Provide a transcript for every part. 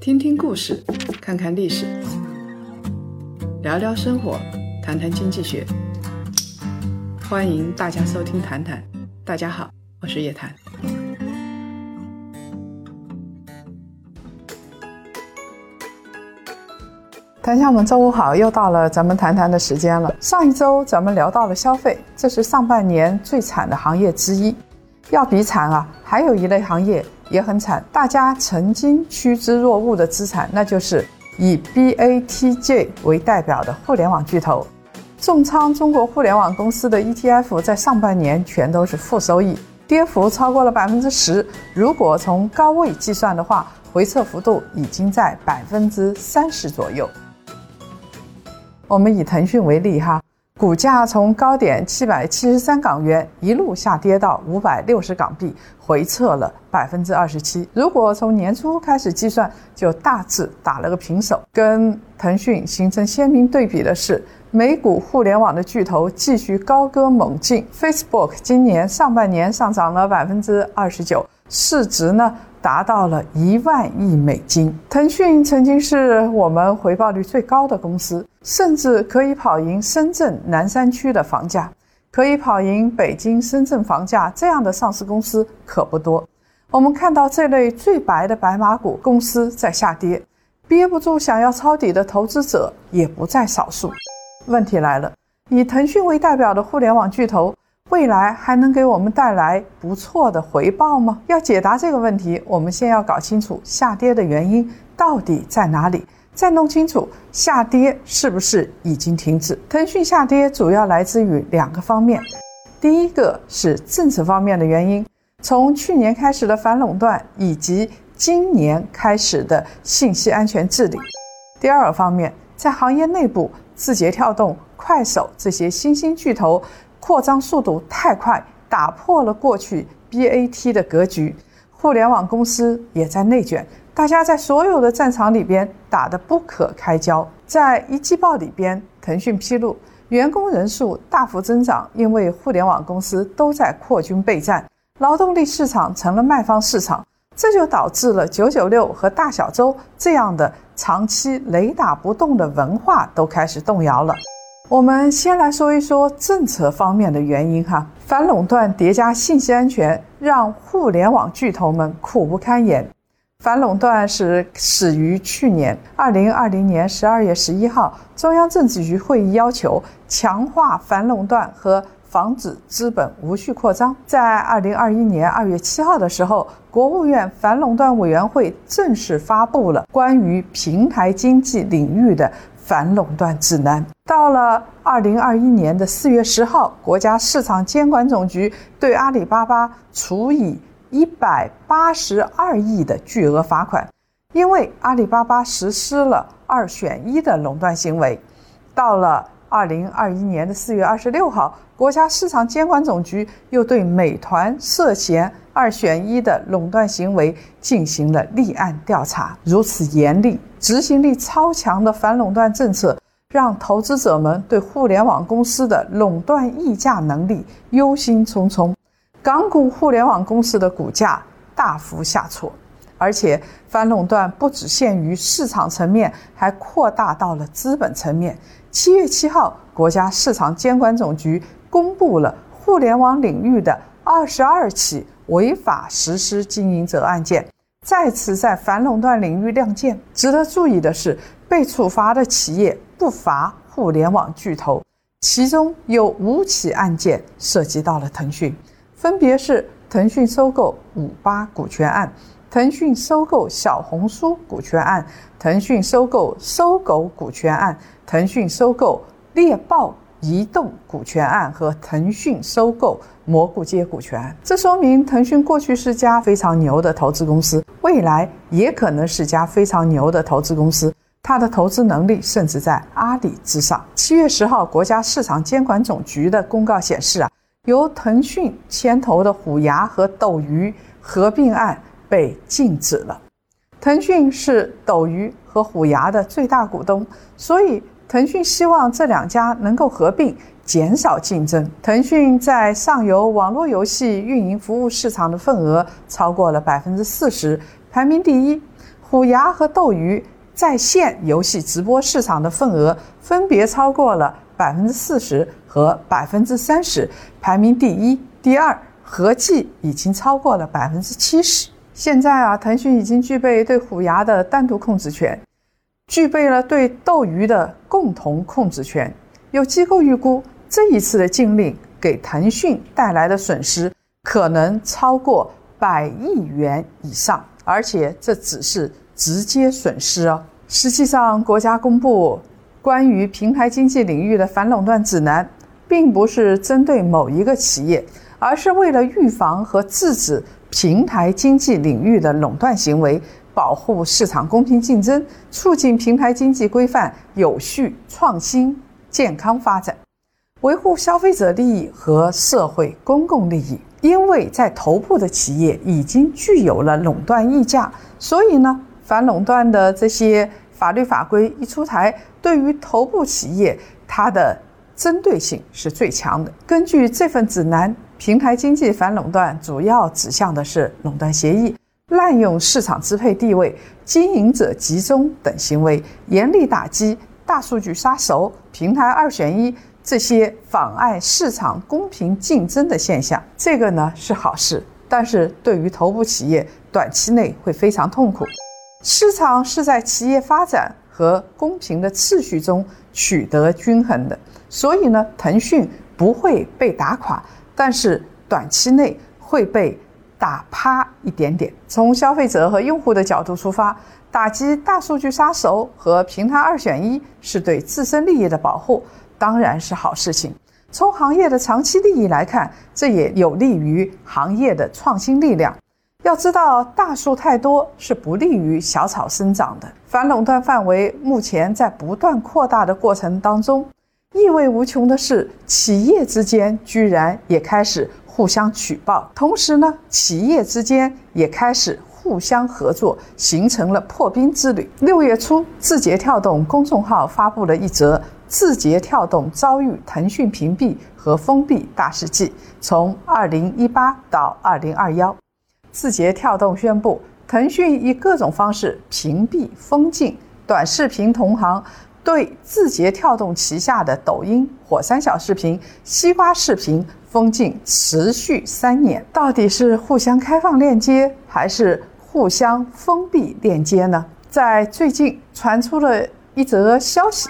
听听故事，看看历史，聊聊生活，谈谈经济学。欢迎大家收听《谈谈》，大家好，我是叶檀。谈家们，周五好，又到了咱们谈谈的时间了。上一周咱们聊到了消费，这是上半年最惨的行业之一。要比惨啊，还有一类行业也很惨，大家曾经趋之若鹜的资产，那就是以 BATJ 为代表的互联网巨头。重仓中国互联网公司的 ETF 在上半年全都是负收益，跌幅超过了百分之十。如果从高位计算的话，回撤幅度已经在百分之三十左右。我们以腾讯为例，哈，股价从高点七百七十三港元一路下跌到五百六十港币，回撤了百分之二十七。如果从年初开始计算，就大致打了个平手。跟腾讯形成鲜明对比的是。美股互联网的巨头继续高歌猛进，Facebook 今年上半年上涨了百分之二十九，市值呢达到了一万亿美金。腾讯曾经是我们回报率最高的公司，甚至可以跑赢深圳南山区的房价，可以跑赢北京、深圳房价。这样的上市公司可不多。我们看到这类最白的白马股公司在下跌，憋不住想要抄底的投资者也不在少数。问题来了，以腾讯为代表的互联网巨头，未来还能给我们带来不错的回报吗？要解答这个问题，我们先要搞清楚下跌的原因到底在哪里，再弄清楚下跌是不是已经停止。腾讯下跌主要来自于两个方面，第一个是政策方面的原因，从去年开始的反垄断，以及今年开始的信息安全治理；第二方面，在行业内部。字节跳动、快手这些新兴巨头扩张速度太快，打破了过去 BAT 的格局。互联网公司也在内卷，大家在所有的战场里边打得不可开交。在一季报里边，腾讯披露员工人数大幅增长，因为互联网公司都在扩军备战，劳动力市场成了卖方市场。这就导致了九九六和大小周这样的长期雷打不动的文化都开始动摇了。我们先来说一说政策方面的原因哈，反垄断叠加信息安全，让互联网巨头们苦不堪言。反垄断是始于去年二零二零年十二月十一号，中央政治局会议要求强化反垄断和。防止资本无序扩张。在二零二一年二月七号的时候，国务院反垄断委员会正式发布了关于平台经济领域的反垄断指南。到了二零二一年的四月十号，国家市场监管总局对阿里巴巴处以一百八十二亿的巨额罚款，因为阿里巴巴实施了二选一的垄断行为。到了二零二一年的四月二十六号，国家市场监管总局又对美团涉嫌二选一的垄断行为进行了立案调查。如此严厉、执行力超强的反垄断政策，让投资者们对互联网公司的垄断议价能力忧心忡忡，港股互联网公司的股价大幅下挫。而且，反垄断不只限于市场层面，还扩大到了资本层面。七月七号，国家市场监管总局公布了互联网领域的二十二起违法实施经营者案件，再次在反垄断领域亮剑。值得注意的是，被处罚的企业不乏互联网巨头，其中有五起案件涉及到了腾讯，分别是腾讯收购五八股权案、腾讯收购小红书股权案、腾讯收购搜狗股权案。腾讯收购猎豹移动股权案和腾讯收购蘑菇街股权，这说明腾讯过去是家非常牛的投资公司，未来也可能是家非常牛的投资公司。它的投资能力甚至在阿里之上。七月十号，国家市场监管总局的公告显示啊，由腾讯牵头的虎牙和斗鱼合并案被禁止了。腾讯是斗鱼和虎牙的最大股东，所以。腾讯希望这两家能够合并，减少竞争。腾讯在上游网络游戏运营服务市场的份额超过了百分之四十，排名第一。虎牙和斗鱼在线游戏直播市场的份额分别超过了百分之四十和百分之三十，排名第一、第二合计已经超过了百分之七十。现在啊，腾讯已经具备对虎牙的单独控制权，具备了对斗鱼的共同控制权。有机构预估，这一次的禁令给腾讯带来的损失可能超过百亿元以上，而且这只是。直接损失哦。实际上，国家公布关于平台经济领域的反垄断指南，并不是针对某一个企业，而是为了预防和制止平台经济领域的垄断行为，保护市场公平竞争，促进平台经济规范有序、创新、健康发展，维护消费者利益和社会公共利益。因为在头部的企业已经具有了垄断溢价，所以呢。反垄断的这些法律法规一出台，对于头部企业，它的针对性是最强的。根据这份指南，平台经济反垄断主要指向的是垄断协议、滥用市场支配地位、经营者集中等行为，严厉打击大数据杀熟、平台二选一这些妨碍市场公平竞争的现象。这个呢是好事，但是对于头部企业，短期内会非常痛苦。市场是在企业发展和公平的次序中取得均衡的，所以呢，腾讯不会被打垮，但是短期内会被打趴一点点。从消费者和用户的角度出发，打击大数据杀熟和平台二选一是对自身利益的保护，当然是好事情。从行业的长期利益来看，这也有利于行业的创新力量。要知道，大树太多是不利于小草生长的。反垄断范围目前在不断扩大的过程当中，意味无穷的是，企业之间居然也开始互相举报，同时呢，企业之间也开始互相合作，形成了破冰之旅。六月初，字节跳动公众号发布了一则“字节跳动遭遇腾讯屏蔽和封闭大事记”，从二零一八到二零二幺。字节跳动宣布，腾讯以各种方式屏蔽、封禁短视频同行，对字节跳动旗下的抖音、火山小视频、西瓜视频封禁持续三年。到底是互相开放链接，还是互相封闭链接呢？在最近传出了一则消息，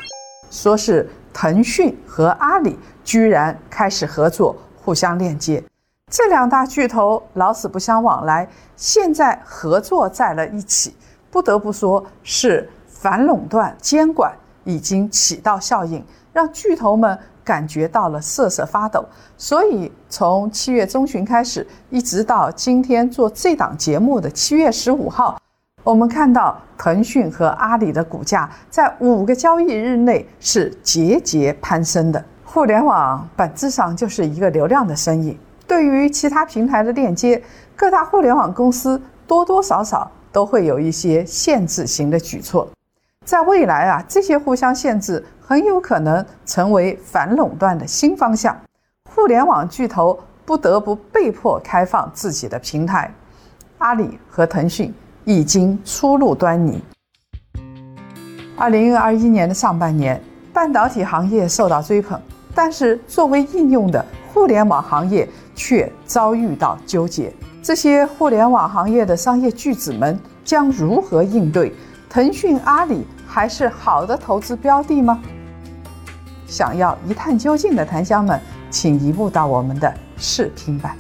说是腾讯和阿里居然开始合作，互相链接。这两大巨头老死不相往来，现在合作在了一起，不得不说是反垄断监管已经起到效应，让巨头们感觉到了瑟瑟发抖。所以从七月中旬开始，一直到今天做这档节目的七月十五号，我们看到腾讯和阿里的股价在五个交易日内是节节攀升的。互联网本质上就是一个流量的生意。对于其他平台的链接，各大互联网公司多多少少都会有一些限制型的举措。在未来啊，这些互相限制很有可能成为反垄断的新方向。互联网巨头不得不被迫开放自己的平台。阿里和腾讯已经初露端倪。二零二一年的上半年，半导体行业受到追捧，但是作为应用的互联网行业。却遭遇到纠结，这些互联网行业的商业巨子们将如何应对？腾讯、阿里还是好的投资标的吗？想要一探究竟的檀香们，请移步到我们的视频版。